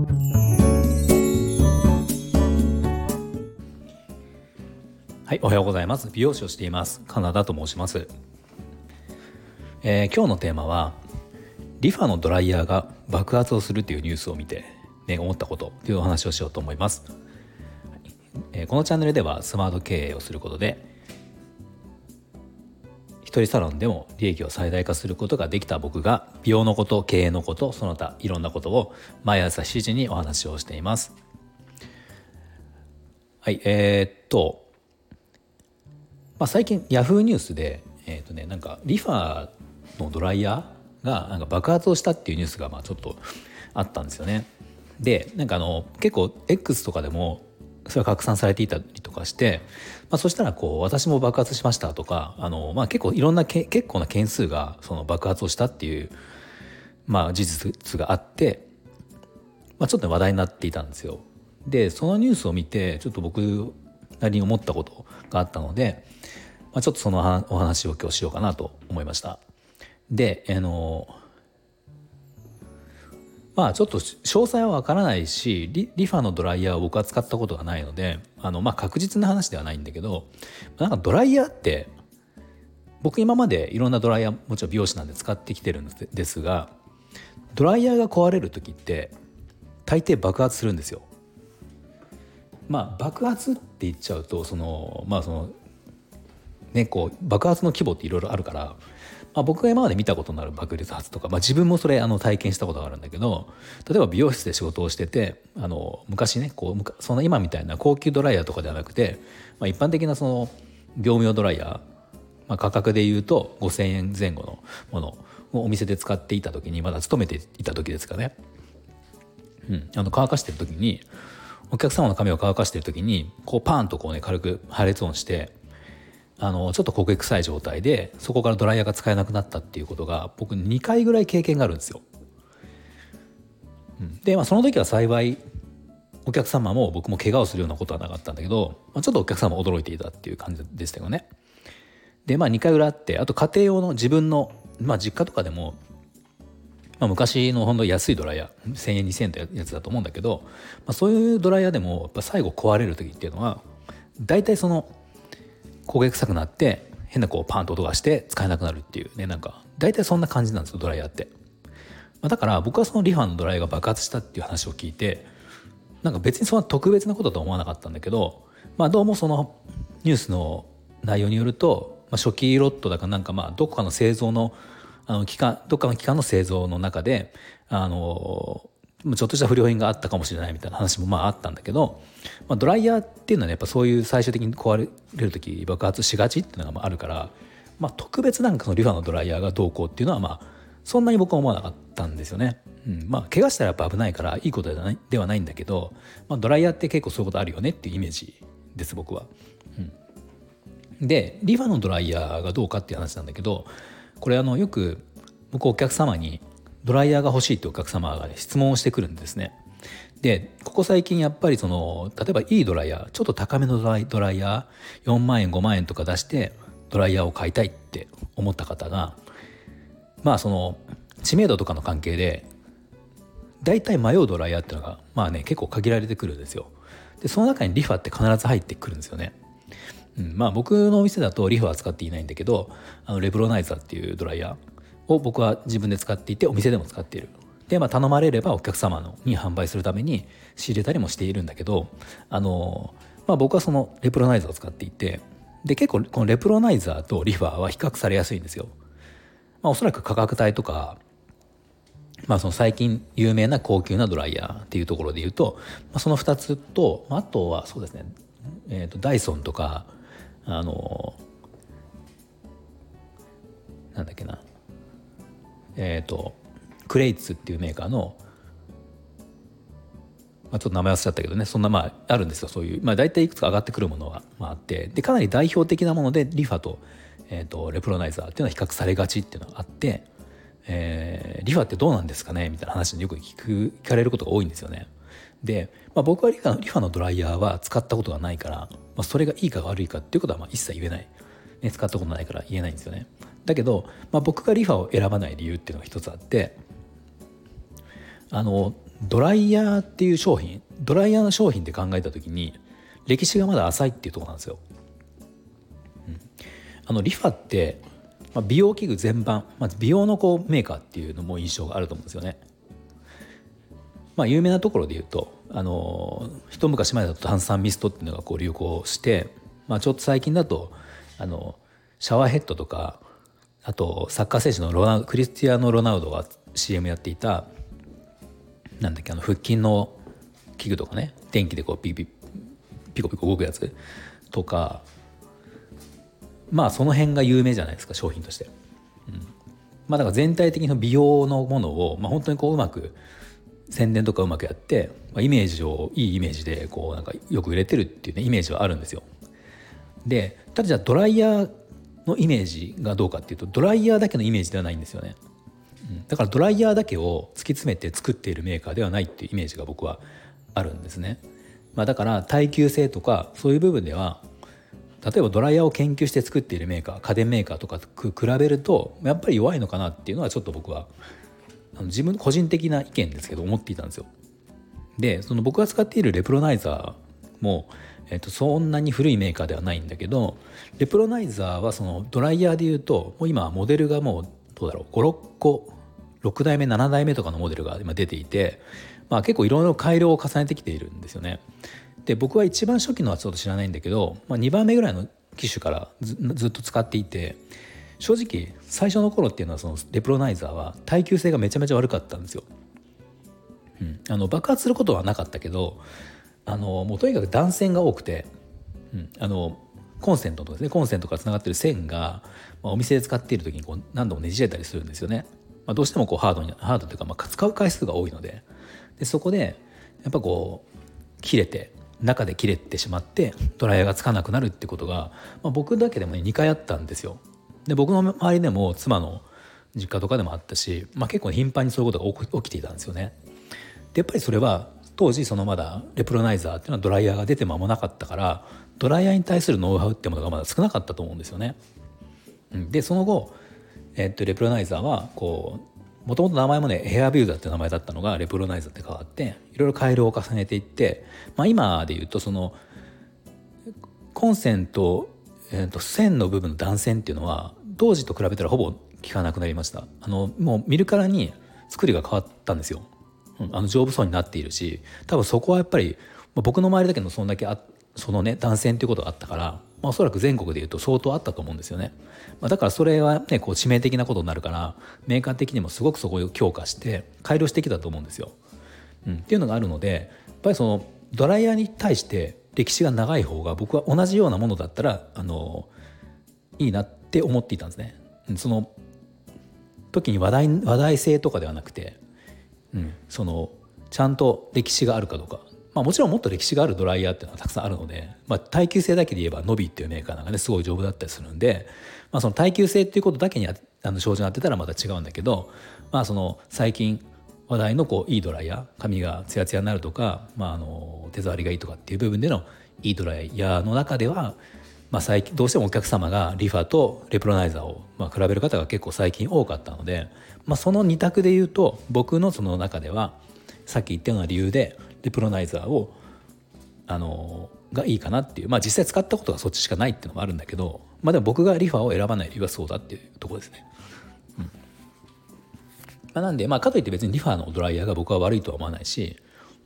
はい、おはようございます。美容師をしています。カナダと申します。えー、今日のテーマはリファのドライヤーが爆発をするというニュースを見て、ね、思ったことというお話をしようと思います。えー、このチャンネルではスマート経営をすることで人サロンでも利益を最大化することができた僕が美容のこと経営のことその他いろんなことを毎朝7時にお話をしています。はいえー、っとまあ、最近ヤフーニュースで、えーとね、なんかリファのドライヤーがなんか爆発をしたっていうニュースがまあちょっとあったんですよね。でなんかあの結構 X とかでもそれが拡散されていたりとかして、まあ、そしたらこう私も爆発しましたとかあの、まあ、結構いろんなけ結構な件数がその爆発をしたっていう、まあ、事実があって、まあ、ちょっと話題になっていたんですよ。でそのニュースを見てちょっと僕なりに思ったことがあったので、まあ、ちょっとそのお話を今日しようかなと思いました。で、あのまあちょっと詳細はわからないしリリファのドライヤーを僕は使ったことがないのであの、まあ、確実な話ではないんだけどなんかドライヤーって僕今までいろんなドライヤーもちろん美容師なんで使ってきてるんですがドライヤーが壊れる時って大抵爆発するんですよ。まあ爆発って言っちゃうとそのまあそのねこう爆発の規模っていろいろあるから、まあ、僕が今まで見たことのある爆裂発とか、まあ、自分もそれあの体験したことがあるんだけど例えば美容室で仕事をしててあの昔ねこうその今みたいな高級ドライヤーとかではなくて、まあ、一般的なその業務用ドライヤー、まあ、価格でいうと5,000円前後のものをお店で使っていた時にまだ勤めていた時ですかね、うん、あの乾かしてる時にお客様の髪を乾かしてる時にこうパーンとこうね軽く破裂音してあのちょっと焦げ臭い状態でそこからドライヤーが使えなくなったっていうことが僕2回ぐらい経験があるんですよ。で、まあ、その時は幸いお客様も僕も怪我をするようなことはなかったんだけど、まあ、ちょっとお客様驚いていたっていう感じでしたよね。でまあ2回ぐらいあってあと家庭用の自分の、まあ、実家とかでもまあ、昔のほんと安いドライヤー1,000円2,000円ってやつだと思うんだけど、まあ、そういうドライヤーでもやっぱ最後壊れる時っていうのは大体その焦げ臭くなって変なこうパンと音がして使えなくなるっていう。ねなんか大体そんな感じなんですよドライヤーって、まあ、だから僕はそのリファのドライヤーが爆発したっていう話を聞いてなんか別にそんな特別なこととは思わなかったんだけどまあどうもそのニュースの内容によると、まあ、初期ロットだかなんかまあどこかの製造のあの機関どっかの機関の製造の中であのちょっとした不良品があったかもしれないみたいな話もまああったんだけど、まあ、ドライヤーっていうのはねやっぱそういう最終的に壊れる時爆発しがちっていうのがあるから、まあ、特別なんかそのリファのドライヤーがどうこうっていうのはまあそんなに僕は思わなかったんですよね。うん、まあ怪我したらやっぱ危ないからいいことではないではないんだけど、まあ、ドライヤーって結構そういうことあるよねっていうイメージです僕は。うん、でリファのドライヤーがどうかっていう話なんだけどこれあのよく僕お客様にドライヤーが欲しいってお客様が、ね、質問をしてくるんですね。でここ最近やっぱりその例えばいいドライヤーちょっと高めのドライヤー4万円5万円とか出してドライヤーを買いたいって思った方がまあその知名度とかの関係で大体迷うドライヤーっていうのがまあね結構限られてくるんですよ。でその中にリファって必ず入ってくるんですよね。うん、まあ僕のお店だとリファは使っていないんだけどあのレブロナイザーっていうドライヤーを僕は自分で使っていてお店でも使っているで、まあ、頼まれればお客様のに販売するために仕入れたりもしているんだけどあの、まあ、僕はそのレプロナイザーを使っていてで結構このレプロナイザーとリファーは比較されやすいんですよ。まあ、おそらく価格帯とか、まあ、その最近有名な高級なドライヤーっていうところで言うと、まあ、その2つとまあとはそうですね、えー、とダイソンとかあのなんだっけなえっ、ー、とクレイツっていうメーカーの、まあ、ちょっと名前忘れちゃったけどねそんなまああるんですよそういう、まあ、大体いくつか上がってくるものが、まあ、ってでかなり代表的なものでリファと,、えーと、レプロナイザーっていうのは比較されがちっていうのがあって、えー、リファってどうなんですかねみたいな話によく聞く聞かれることが多いんですよね。で、まあ、僕はリファリファのドライヤーは使ったことがないから、まあ、それがいいか悪いかっていうことはまあ一切言えない、ね、使ったことないから言えないんですよね。だけど、まあ、僕がリファを選ばない理由っていうのが一つあってあのドライヤーっていう商品ドライヤーの商品って考えた時に歴史がまだ浅いっていうとこなんですよ。うん、あのリファって、まあ、美容器具全般、まず美容のこうメーカーっていうのも印象があると思うんですよね。まあ、有名なところで言うとあの一昔前だと炭酸ミストっていうのがこう流行して、まあ、ちょっと最近だとあのシャワーヘッドとかあとサッカー選手のロナクリスティアーノ・ロナウドが CM やっていたなんだっけあの腹筋の器具とかね電気でこうピピピコピコ動くやつとかまあその辺が有名じゃないですか商品として。うん、まあだから全体的に美容のものを、まあ、本当にこううまく宣伝とかうまくやって、まあ、イメージをいいイメージでこうなんかよく売れてるっていうねイメージはあるんですよ。でただじゃあドライヤーのイメージがどうかっていうとドライヤーだけのイメージではないんですよね。うん、だからドライヤーだけを突き詰めて作っているメーカーではないっていうイメージが僕はあるんですね。まあ、だから耐久性とかそういう部分では例えばドライヤーを研究して作っているメーカー家電メーカーとかと比べるとやっぱり弱いのかなっていうのはちょっと僕はあの自分個人的な意見ですけど思っていたんですよ。でその僕が使っているレプロナイザーも、えっと、そんなに古いメーカーではないんだけどレプロナイザーはそのドライヤーでいうともう今モデルがもうどうだろう56個6代目7代目とかのモデルが今出ていて、まあ、結構いろいろ改良を重ねてきているんですよね。で僕は一番初期のはちょっと知らないんだけど、まあ、2番目ぐらいの機種からずっと使っていて正直最初の頃っていうのはそのレプロナイザーは耐久性がめちゃめちゃ悪かったんですよ。うん、あの爆発することはなかったけどあのもうとにかく断線が多くて、うん、あのコンセントとですねコンセントからつながってる線が、まあ、お店で使っている時にこう何度もねじれたりするんですよね。まあ、どうしてもこうハードにハードというか、まあ、使う回数が多いのででそこでやっぱこう切れて中で切れてしまってドライヤーがつかなくなるってことが、まあ、僕だけでもね2回あったんですよ。で僕の周りでも妻の実家とかでもあったし、まあ、結構頻繁にそういうことが起きていたんですよね。でやっぱりそれは当時そのまだレプロナイザーっていうのはドライヤーが出て間もなかったからドライヤーに対するノウハウってものがまだ少なかったと思うんですよね。でその後、えっと、レプロナイザーはこうもともと名前もねエアビューザーって名前だったのがレプロナイザーって変わっていろいろ改良を重ねていって、まあ、今で言うとそのコンセント、えー、と線の部分の断線っていうのは当時と比べたらほぼ効かなくなりました。あのもう見るからに作りが変わったんですよ、うん、あの丈夫そうになっているし多分そこはやっぱり、まあ、僕の周りだけどそんだけあそのね断線っていうことがあったから、まあ、おそらく全国でいうと相当あったと思うんですよね、まあ、だからそれはねこう致命的なことになるからメーカー的にもすごくそこを強化して改良してきたと思うんですよ、うん、っていうのがあるのでやっぱりそのドライヤーに対して歴史が長い方が僕は同じようなものだったらあのいいなってって思っていたんですね。その時に話題話題性とかではなくて、うん、そのちゃんと歴史があるかどうか、まあ、もちろんもっと歴史があるドライヤーっていうのはたくさんあるので、まあ、耐久性だけで言えばノビっていうメーカーなんかねすごい丈夫だったりするんで、まあ、その耐久性っていうことだけにあの症状になってたらまた違うんだけど、まあ、その最近話題のこういいドライヤー髪がツヤツヤになるとか、まあ、あの手触りがいいとかっていう部分でのいいドライヤーの中ではまあ、最近どうしてもお客様がリファとレプロナイザーをまあ比べる方が結構最近多かったので、まあ、その2択で言うと僕のその中ではさっき言ったような理由でレプロナイザーをあのがいいかなっていうまあ実際使ったことがそっちしかないっていうのもあるんだけどまあでも僕がリファを選ばない理由はそうだっていうとこですね。うんまあ、なんでまあかといって別にリファのドライヤーが僕は悪いとは思わないし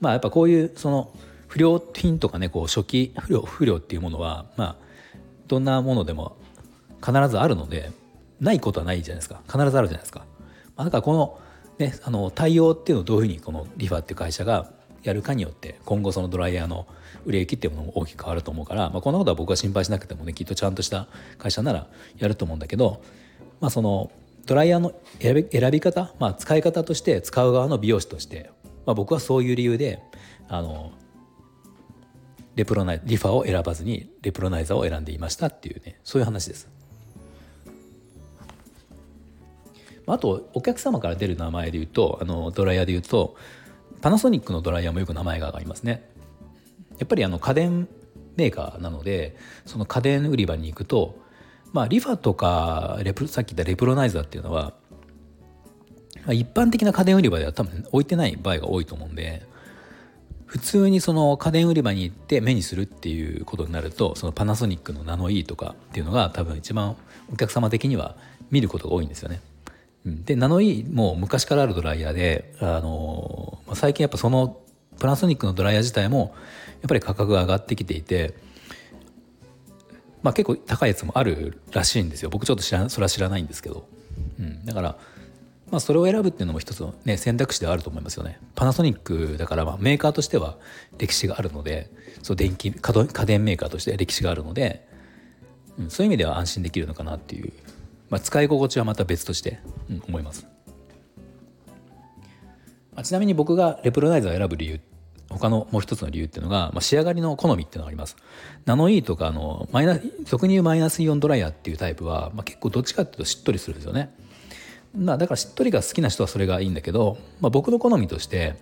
まあやっぱこういうその不良品とかねこう初期不良不良っていうものはまあどんなものでも必ずあるのでないことはないじゃないですか必ずあるじゃないですか。まあ、だからこの,、ね、あの対応っていうのをどういうふうにこのリファっていう会社がやるかによって今後そのドライヤーの売れ行きっていうものも大きく変わると思うから、まあ、こんなことは僕は心配しなくてもねきっとちゃんとした会社ならやると思うんだけど、まあ、そのドライヤーの選び選び方、まあ、使い方として使う側の美容師として、まあ、僕はそういう理由であのレプロナイリファを選ばずにレプロナイザーを選んでいましたっていうねそういう話です。あとお客様から出る名前で言うとあのドライヤーで言うとパナソニックのドライヤーもよく名前が上がりますね。やっぱりあの家電メーカーなのでその家電売り場に行くとまあリファとかレプさっき言ったレプロナイザーっていうのは一般的な家電売り場では多分置いてない場合が多いと思うんで普通にその家電売り場に行って目にするっていうことになるとそのパナソニックのナノイーとかっていうのが多分一番お客様的には見ることが多いんですよね。でナノイーも昔からあるドライヤーで、あの最近やっぱそのパナソニックのドライヤー自体もやっぱり価格が上がってきていて、まあ、結構高いやつもあるらしいんですよ。僕ちょっと知らそれは知らないんですけど、うん、だからまあ、それを選ぶっていうのも一つの、ね、選択肢ではあると思いますよね。パナソニックだからまあメーカーとしては歴史があるのでそう電気家電メーカーとして歴史があるので、うん、そういう意味では安心できるのかなっていう、まあ、使い心地はまた別として、うん、思います。まあ、ちなみに僕がレプロナイザーを選ぶ理由他のもう一つの理由っていうのが、まあ、仕上がりの好みっていうのがあります。ナノイーとかあのマイナ俗に言うマイナスイオンドライヤーっていうタイプは、まあ、結構どっちかっていうとしっとりするんですよね。まあ、だからしっとりが好きな人はそれがいいんだけど、まあ、僕の好みとして、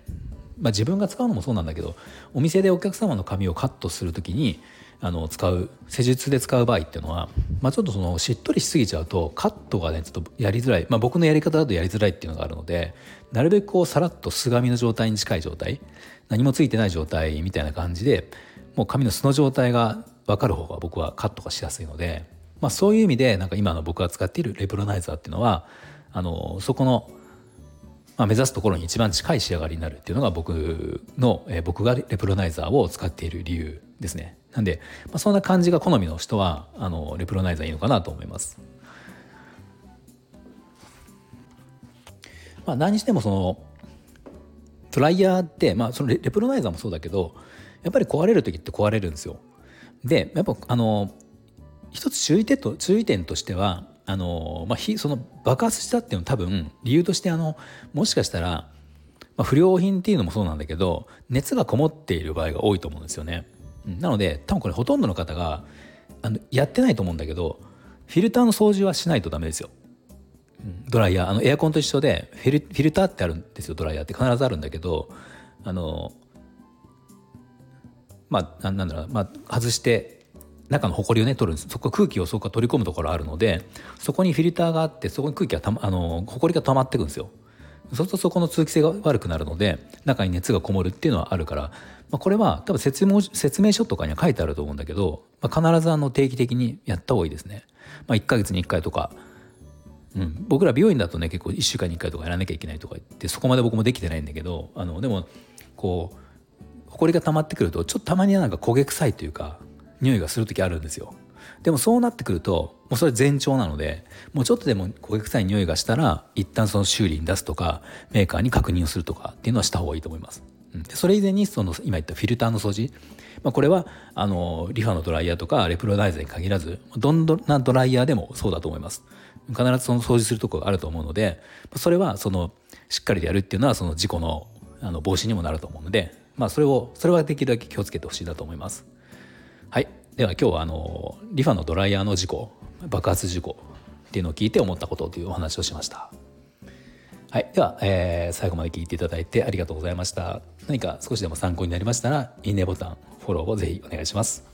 まあ、自分が使うのもそうなんだけどお店でお客様の髪をカットする時にあの使う施術で使う場合っていうのは、まあ、ちょっとそのしっとりしすぎちゃうとカットがねちょっとやりづらい、まあ、僕のやり方だとやりづらいっていうのがあるのでなるべくこうさらっと素髪の状態に近い状態何もついてない状態みたいな感じでもう髪の素の状態が分かる方が僕はカットがしやすいので、まあ、そういう意味でなんか今の僕が使っているレプロナイザーっていうのはあのそこの、まあ、目指すところに一番近い仕上がりになるっていうのが僕の、えー、僕がレプロナイザーを使っている理由ですね。なんで、まあ、そんな感じが好みの人はあのレプロナイザーいいのかなと思います。まあ、何にしてもそのドライヤーって、まあ、そのレプロナイザーもそうだけどやっぱり壊れる時って壊れるんですよ。でやっぱあの一つ注意点と注意点としてはあの、まあ、その爆発したっていうのは多分理由としてあのもしかしたら、まあ、不良品っていうのもそうなんだけど熱がこもっている場合が多いと思うんですよね。なので多分これほとんどの方があのやってないと思うんだけどフィルターの掃除はしないとダメですよ。ドライヤーあのエアコンと一緒でフィルフィルターってあるんですよドライヤーって必ずあるんだけどあのまあなんだろう、まあ、外して中の埃をね取るんです。そこ空気をそこ取り込むところあるのでそこにフィルターがあってそこに空気がた、ま、あの埃が溜まっていくんですよ。そうするとそこの通気性が悪くなるので中に熱がこもるっていうのはあるから、まあ、これは多分説明説明書とかには書いてあると思うんだけど、まあ、必ずあの定期的にやった方がいいですね、まあ、1ヶ月に1回とか、うん、僕ら美容院だとね結構1週間に1回とかやらなきゃいけないとか言ってそこまで僕もできてないんだけどあのでもこう埃が溜まってくるとちょっとたまにはなんか焦げ臭いというか匂いがする時あるんですよでもそうなってくるともうそれ前兆なのでもうちょっとでも焦げ臭い匂いがしたら一旦その修理に出すとかメーカーに確認をするとかっていうのはした方がいいと思います。うん、それ以前にその今言ったフィルターの掃除、まあ、これはあのリファのドライヤーとかレプロダイザーに限らずどんなドライヤーでもそうだと思います。必ずその掃除するとこがあると思うのでそれはそのしっかりでやるっていうのはその事故のあの防止にもなると思うので、まあ、それをそれはできるだけ気をつけてほしいなと思います。はい。では今日はあのリファのドライヤーの事故爆発事故っていうのを聞いて思ったことというお話をしました。はい、では、えー、最後まで聞いていただいてありがとうございました。何か少しでも参考になりましたらいいねボタンフォローをぜひお願いします。